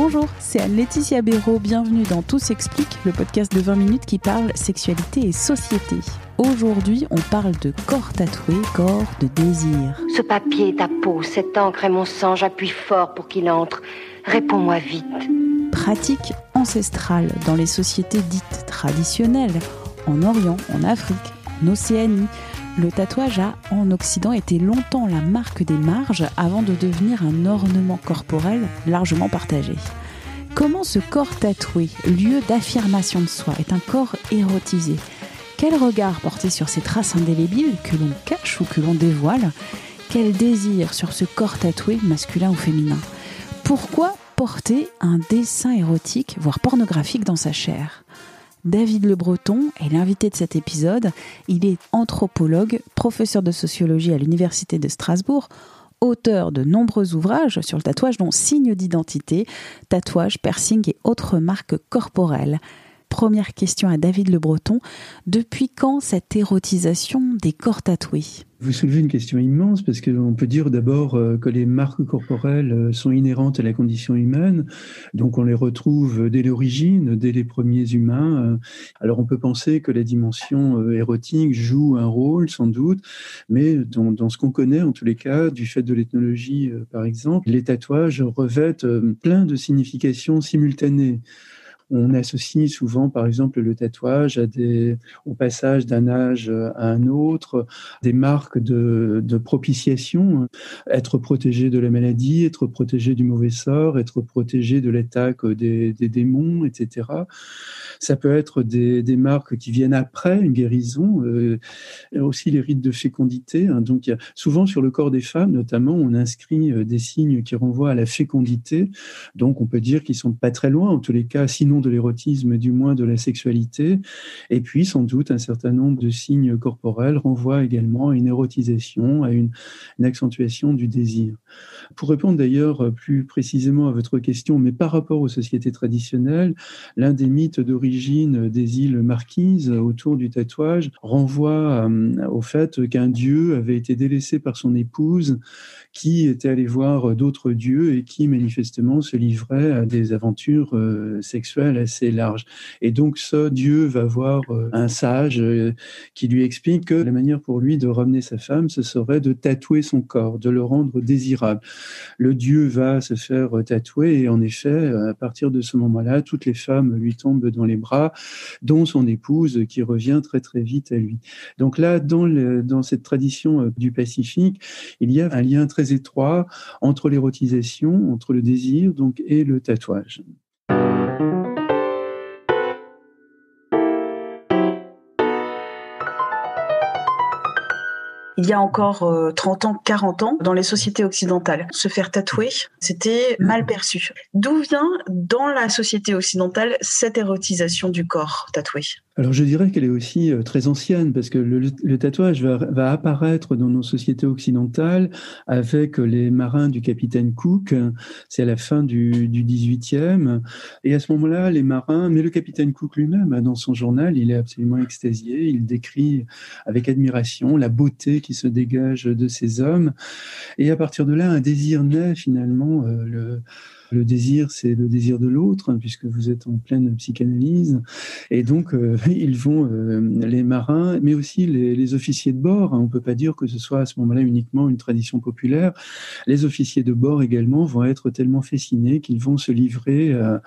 Bonjour, c'est Anne-Laetitia Béraud. Bienvenue dans Tout s'explique, le podcast de 20 minutes qui parle sexualité et société. Aujourd'hui, on parle de corps tatoué, corps de désir. Ce papier, ta peau, cette encre et mon sang, j'appuie fort pour qu'il entre. Réponds-moi vite. Pratique ancestrale dans les sociétés dites traditionnelles, en Orient, en Afrique, en Océanie. Le tatouage a, en Occident, été longtemps la marque des marges avant de devenir un ornement corporel largement partagé. Comment ce corps tatoué, lieu d'affirmation de soi, est un corps érotisé? Quel regard porter sur ces traces indélébiles que l'on cache ou que l'on dévoile? Quel désir sur ce corps tatoué, masculin ou féminin? Pourquoi porter un dessin érotique, voire pornographique dans sa chair? David Le Breton est l'invité de cet épisode. Il est anthropologue, professeur de sociologie à l'Université de Strasbourg, auteur de nombreux ouvrages sur le tatouage dont Signes d'identité, tatouage, piercing et autres marques corporelles. Première question à David Le Breton. Depuis quand cette érotisation des corps tatoués? Vous soulevez une question immense parce qu'on peut dire d'abord euh, que les marques corporelles euh, sont inhérentes à la condition humaine, donc on les retrouve dès l'origine, dès les premiers humains. Euh, alors on peut penser que la dimension érotique joue un rôle sans doute, mais dans, dans ce qu'on connaît en tous les cas, du fait de l'ethnologie par exemple, les tatouages revêtent plein de significations simultanées. On associe souvent, par exemple, le tatouage au passage d'un âge à un autre, des marques de, de propitiation, être protégé de la maladie, être protégé du mauvais sort, être protégé de l'attaque des, démons, etc. Ça peut être des, marques qui viennent après une guérison, euh, aussi les rites de fécondité. Hein. Donc, souvent sur le corps des femmes, notamment, on inscrit euh, des signes qui renvoient à la fécondité. Donc, on peut dire qu'ils sont pas très loin, en tous les cas, sinon de l'érotisme, du moins de la sexualité. Et puis, sans doute, un certain nombre de signes corporels renvoient également à une érotisation, à une, accentuation du désir. Pour répondre d'ailleurs plus précisément à votre question, mais par rapport aux sociétés traditionnelles, l'un des mythes d'origine des îles Marquises autour du tatouage renvoie euh, au fait qu'un dieu avait été délaissé par son épouse qui était allé voir d'autres dieux et qui manifestement se livrait à des aventures euh, sexuelles assez larges. Et donc ce dieu va voir euh, un sage qui lui explique que la manière pour lui de ramener sa femme, ce serait de tatouer son corps, de le rendre désirable le dieu va se faire tatouer et en effet, à partir de ce moment-là, toutes les femmes lui tombent dans les bras, dont son épouse qui revient très très vite à lui. Donc là, dans, dans cette tradition euh, du Pacifique, il y a un lien très étroit entre l'érotisation, entre le désir donc, et le tatouage. il y a encore 30 ans, 40 ans, dans les sociétés occidentales. Se faire tatouer, c'était mal perçu. D'où vient dans la société occidentale cette érotisation du corps tatoué? Alors je dirais qu'elle est aussi euh, très ancienne parce que le, tatouage va, va, apparaître dans nos sociétés occidentales avec les marins du capitaine Cook, c'est à la fin du, du 18e, et à ce moment-là, les marins, mais le capitaine Cook lui-même, hein, dans son journal, il est absolument extasié, il décrit avec admiration la beauté qui se dégage de ces hommes, et à partir de là, un désir naît finalement, euh, le le désir, c'est le désir de l'autre, puisque vous êtes en pleine psychanalyse. Et donc, euh, ils vont, euh, les marins, mais aussi les, officiers de bord. Hein, on peut pas dire que ce soit à ce moment-là uniquement une tradition populaire. Les officiers de bord également vont être tellement fascinés qu'ils vont se livrer euh,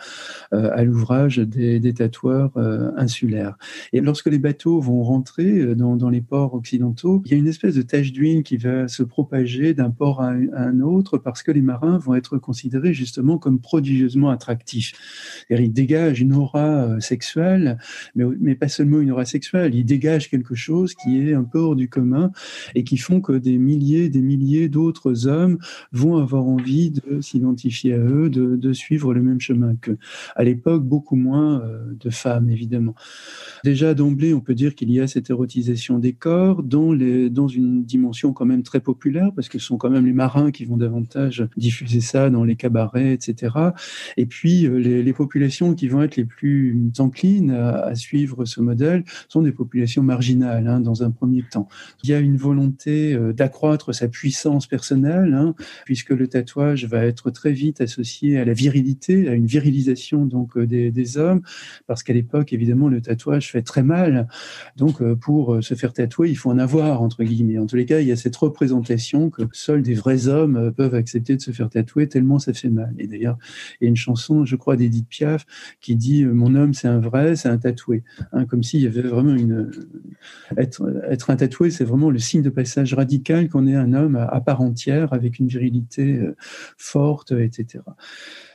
à l'ouvrage des, tatoueurs insulaires. Et lorsque les bateaux vont rentrer dans, dans, les ports occidentaux, il y a une espèce de tache d'huile qui va se propager d'un port à un autre parce que les marins vont être considérés justement comme prodigieusement attractif. Il dégage une aura sexuelle, mais, mais pas seulement une aura sexuelle, il dégage quelque chose qui est un peu hors du commun et qui font que des milliers, des milliers d'autres hommes vont avoir envie de s'identifier à eux, de, de, suivre le même chemin qu'eux. À l'époque, beaucoup moins de femmes, évidemment. Déjà d'emblée, on peut dire qu'il y a cette érotisation des corps dans, les, dans une dimension quand même très populaire, parce que ce sont quand même les marins qui vont davantage diffuser ça dans les cabarets, Et puis, euh, les, populations qui vont être les plus enclines à, suivre ce modèle sont des populations marginales, hein, dans un premier temps. Il y a une volonté euh, d'accroître sa puissance personnelle, hein, puisque le tatouage va être très vite associé à la virilité, à une virilisation donc euh, des, hommes, parce qu'à l'époque, évidemment, le tatouage fait très mal. Donc, pour se faire tatouer, il faut en avoir, entre guillemets. En tous les cas, il y a cette représentation que seuls des vrais hommes peuvent accepter de se faire tatouer tellement ça fait mal. D'ailleurs, il y a une chanson, je crois, d'Edith Piaf qui dit euh, Mon homme, c'est un vrai, c'est un tatoué. Hein, comme s'il y avait vraiment une. Être, un tatoué, c'est vraiment le signe de passage radical qu'on est un homme à part entière, avec une virilité euh, forte, etc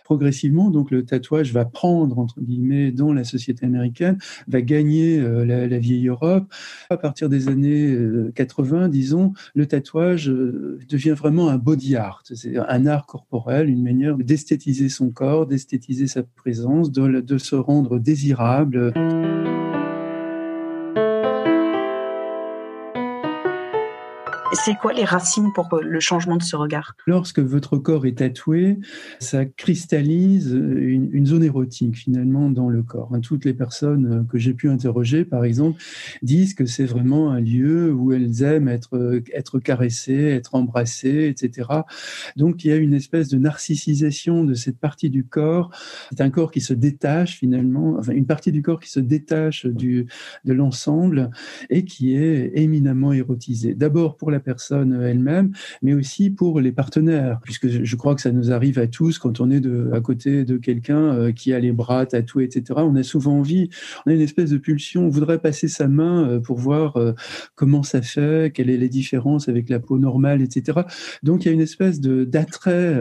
progressivement, donc le tatouage va prendre, entre guillemets, dans la société américaine, va gagner euh, la, vieille Europe. À partir des années 80, euh, disons, le tatouage euh, devient vraiment un body art. C'est un art corporel, une manière d'esthétiser son corps, d'esthétiser sa présence, de, de se rendre désirable. C'est quoi les racines pour euh, le changement de ce regard? Lorsque votre corps est tatoué, ça cristallise une, zone érotique finalement dans le corps. Hein, toutes les personnes euh, que j'ai pu interroger, par exemple, disent que c'est vraiment un lieu où elles aiment être, euh, être caressées, être embrassées, etc. Donc il y a une espèce de narcissisation de cette partie du corps. C'est un corps qui se détache finalement, enfin une partie du corps qui se détache du, de l'ensemble et qui est éminemment érotisée. D'abord pour la personne elle-même, mais aussi pour les partenaires, puisque je crois que ça nous arrive à tous quand on est à côté de quelqu'un euh, qui a les bras tatoués, etc. On a souvent envie, on a une espèce de pulsion, on voudrait passer sa main euh, pour voir euh, comment ça fait, quelles est les différences avec la peau normale, etc. Donc il y a une espèce d'attrait,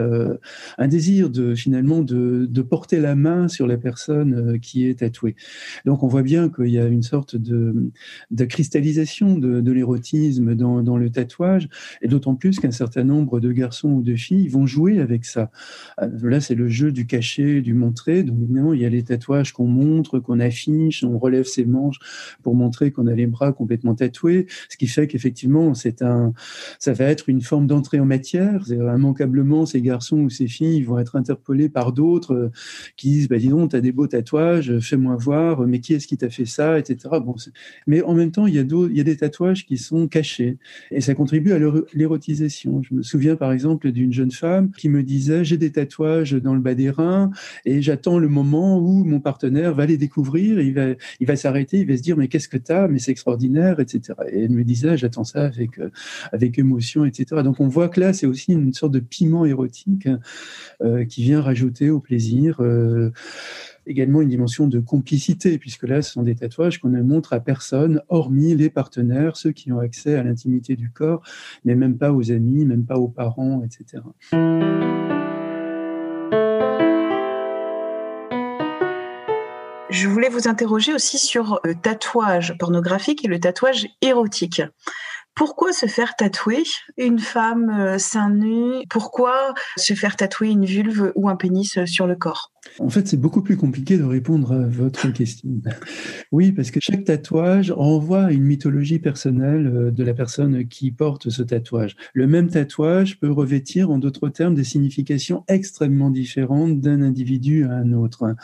un désir de finalement de, porter la main sur la personne qui est tatouée. Donc on voit bien qu'il y a une sorte de, cristallisation de, l'érotisme dans le tatouage et d'autant plus qu'un certain nombre de garçons ou de filles vont jouer avec ça. Euh, là, c'est le jeu du caché, du montrer. Donc évidemment, il y a les tatouages qu'on montre, qu'on affiche, on relève ses manches pour montrer qu'on a les bras complètement tatoués, ce qui fait qu'effectivement, ça va être une forme d'entrée en matière. Immanquablement, ces garçons ou ces filles vont être interpellés par d'autres euh, qui disent, bah, dis donc, t'as des beaux tatouages, fais-moi voir, mais qui est-ce qui t'a fait ça, etc. Mais en même temps, il y a il y a des tatouages qui sont cachés et ça contribue à l'érotisation. Je me souviens par exemple d'une jeune femme qui me disait j'ai des tatouages dans le bas des reins et j'attends le moment où mon partenaire va les découvrir, il va, il va s'arrêter, il va se dire mais qu'est-ce que tu as, mais c'est extraordinaire, etc. Et elle me disait j'attends ça avec, euh, avec émotion, etc. Donc on voit que là c'est aussi une sorte de piment érotique euh, qui vient rajouter au plaisir. Euh, également une dimension de complicité, puisque là, ce sont des tatouages qu'on ne montre à personne, hormis les partenaires, ceux qui ont accès à l'intimité du corps, mais même pas aux amis, même pas aux parents, etc. Je voulais vous interroger aussi sur le tatouage pornographique et le tatouage érotique. Pourquoi se faire tatouer une femme euh, sein nu Pourquoi se faire tatouer une vulve ou un pénis sur le corps? En fait, c'est beaucoup plus compliqué de répondre à votre question. Oui, parce que chaque tatouage renvoie à une mythologie personnelle euh, de la personne qui porte ce tatouage. Le même tatouage peut revêtir, en d'autres termes, des significations extrêmement différentes d'un individu à un autre.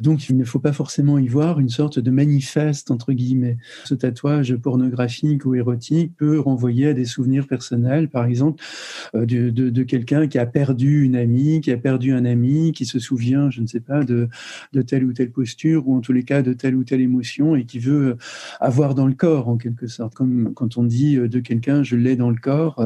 Donc, il ne faut pas forcément y voir une sorte de manifeste, entre guillemets. Ce tatouage pornographique ou érotique peut renvoyer à des souvenirs personnels, par exemple, euh, de, de quelqu'un qui a perdu une amie, qui a perdu un ami, qui se souvient quelqu'un, je ne sais pas, de, telle ou telle posture, ou en tous les cas de telle ou telle émotion, et qui veut avoir dans le corps, en quelque sorte, comme quand on dit de quelqu'un, je l'ai dans le corps.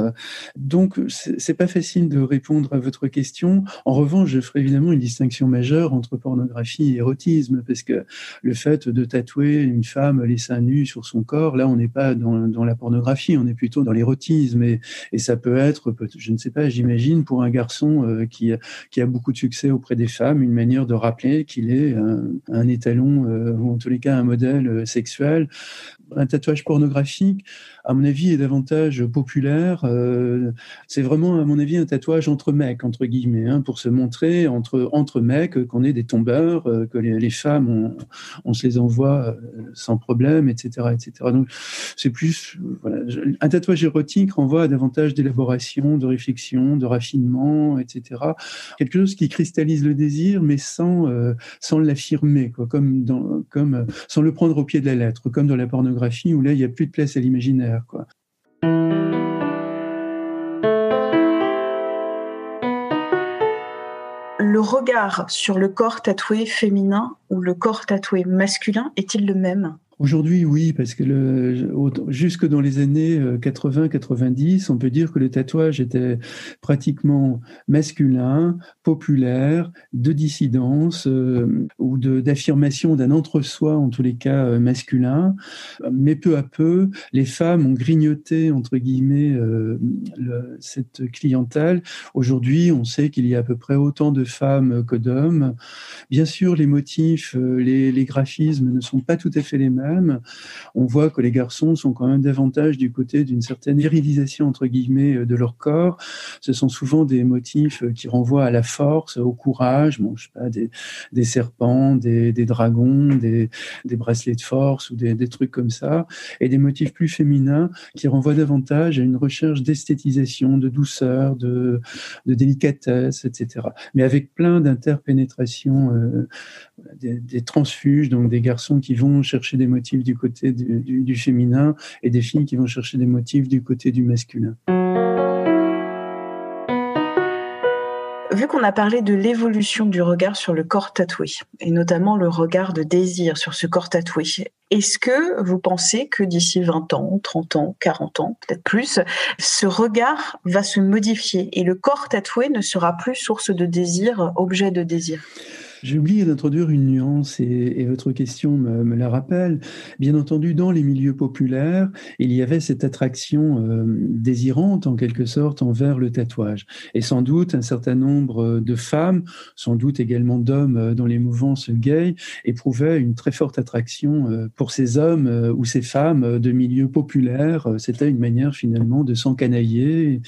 Donc, c'est pas facile de répondre à votre question. En revanche, je ferai évidemment une distinction majeure entre pornographie et érotisme, parce que le fait de tatouer une femme les seins nus sur son corps, là, on n'est pas dans, la pornographie, on est plutôt dans l'érotisme, et, et, ça peut être, je ne sais pas, j'imagine, pour un garçon euh, qui, qui a beaucoup de succès auprès des femmes, manière de rappeler qu'il est un, un étalon, euh, ou en tous les cas un modèle euh, sexuel. Un tatouage pornographique, à mon avis, est davantage populaire. Euh, c'est vraiment, à mon avis, un tatouage entre mecs, entre guillemets, hein, pour se montrer entre, entre mecs qu'on est des tombeurs, euh, que les, femmes, on, se les envoie euh, sans problème, etc. etc. Donc, c'est plus. Un tatouage érotique renvoie à davantage d'élaboration, de réflexion, de raffinement, etc. Quelque chose qui cristallise le désir, mais sans, sans l'affirmer, comme, comme sans le prendre au pied de la lettre, comme dans la pornographie, où là, il n'y a plus de place à l'imaginaire. Le regard sur le corps tatoué féminin ou le corps tatoué masculin est-il le même? Aujourd'hui, oui, parce que jusque dans les années 80-90, euh, on peut dire que le tatouage était pratiquement masculin, populaire, de dissidence euh, ou d'affirmation d'un entre-soi, en tous les cas euh, masculin. Mais peu à peu, les femmes ont grignoté, entre guillemets, le, cette clientèle. Aujourd'hui, on sait qu'il y a à peu près autant de femmes que d'hommes. Bien sûr, les motifs, les graphismes ne sont pas tout à fait les mêmes on voit que les garçons sont quand même davantage du côté d'une certaine virilisation entre guillemets euh, de leur corps. Ce sont souvent des motifs euh, qui renvoient à la force, au courage. Bon, je sais pas, des, serpents, des, dragons, des, bracelets de force ou des, trucs comme ça, et des motifs plus féminins qui renvoient davantage à une recherche d'esthétisation, de douceur, de, délicatesse, etc. Mais avec plein d'interpénétrations, euh, des, transfuges, donc des garçons qui vont chercher des motifs du côté du, féminin et des filles qui vont chercher des motifs du côté du masculin. Vu qu'on a parlé de l'évolution du regard sur le corps tatoué, et notamment le regard de désir sur ce corps tatoué, est-ce que vous pensez que d'ici 20 ans, 30 ans, 40 ans, peut-être plus, ce regard va se modifier et le corps tatoué ne sera plus source de désir, objet de désir? J'ai oublié d'introduire une nuance et, votre question me, la rappelle. Bien entendu, dans les milieux populaires, il y avait cette attraction euh, désirante en quelque sorte envers le tatouage. Et sans doute un certain nombre de femmes, sans doute également d'hommes euh, dans les mouvances gays, éprouvaient une très forte attraction euh, pour ces hommes ou ces femmes de milieux populaires. C'était une manière finalement de s'encanailler.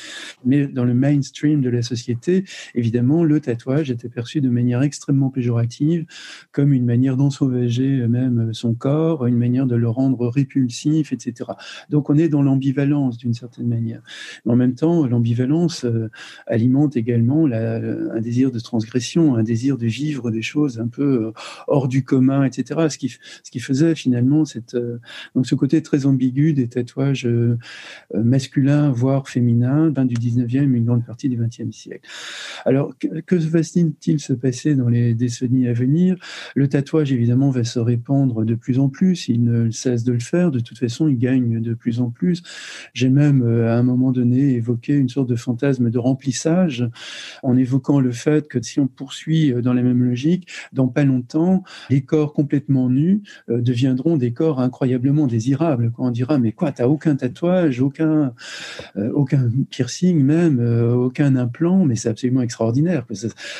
Mais dans le mainstream de la société, évidemment, le tatouage était perçu de manière extrêmement comme une manière d'ensauvager même son corps, une manière de le rendre répulsif, etc. Donc on est dans l'ambivalence d'une certaine manière. En même temps, l'ambivalence euh, alimente également un désir de transgression, un désir de vivre des choses un peu euh, hors du commun, etc. Ce qui, ce qui faisait finalement cette, euh, donc ce côté très ambigu des tatouages masculins, voire féminins, du 19e, une grande partie du 20e siècle. Alors, que, que va-t-il se passer dans les décennies à venir. Le tatouage, évidemment, va se répandre de plus en plus. Il ne cesse de le faire. De toute façon, il gagne de plus en plus. J'ai même, euh, à un moment donné, évoqué une sorte de fantasme de remplissage en évoquant le fait que si on poursuit euh, dans la même logique, dans pas longtemps, les corps complètement nus euh, deviendront des corps incroyablement désirables. Quand on dira, mais quoi, t'as aucun tatouage, aucun, aucun piercing même, aucun implant, mais c'est absolument extraordinaire.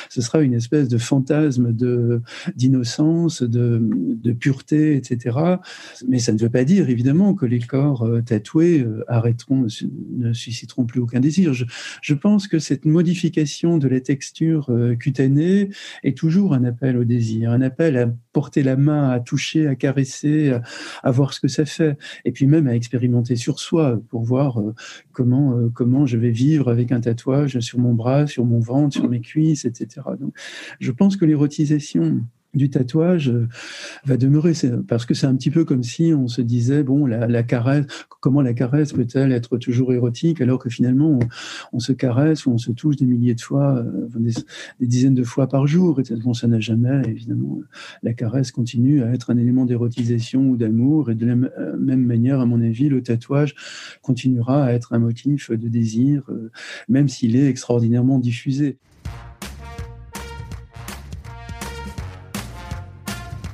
Ce sera une espèce de fantasme de d'innocence, de, de, pureté, etc. Mais ça ne veut pas dire évidemment que les corps euh, tatoués euh, arrêteront, ne susciteront plus aucun désir. Je, je, pense que cette modification de la texture euh, cutanée est toujours un appel au désir, un appel à porter la main, à toucher, à caresser, à, voir ce que ça fait, et puis même à expérimenter sur soi pour voir comment comment je vais vivre avec un tatouage sur mon bras, sur mon ventre, sur mes cuisses, etc. Donc, je pense que les du tatouage euh, va demeurer. Parce que c'est un petit peu comme si on se disait, bon, la, caresse, comment la caresse peut-elle être toujours érotique alors que finalement on, se caresse ou on se touche des milliers de fois, euh, des, dizaines de fois par jour. Et bon, ça n'a jamais, évidemment, la caresse continue à être un élément d'érotisation ou d'amour. Et de la euh, même manière, à mon avis, le tatouage continuera à être un motif de désir, même s'il est extraordinairement diffusé.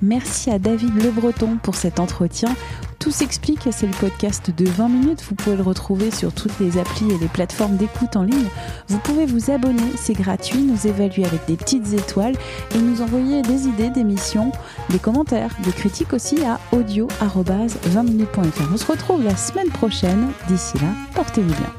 Merci à David Le Breton pour cet entretien. Tout s'explique, c'est le podcast de 20 minutes. Vous pouvez le retrouver sur toutes les applis et les plateformes d'écoute en ligne. Vous pouvez vous abonner, c'est gratuit, nous évaluer avec des petites étoiles et nous envoyer des idées d'émissions, des commentaires, des critiques aussi à audio-20minutes.fr. On se retrouve la semaine prochaine. D'ici là, portez-vous bien.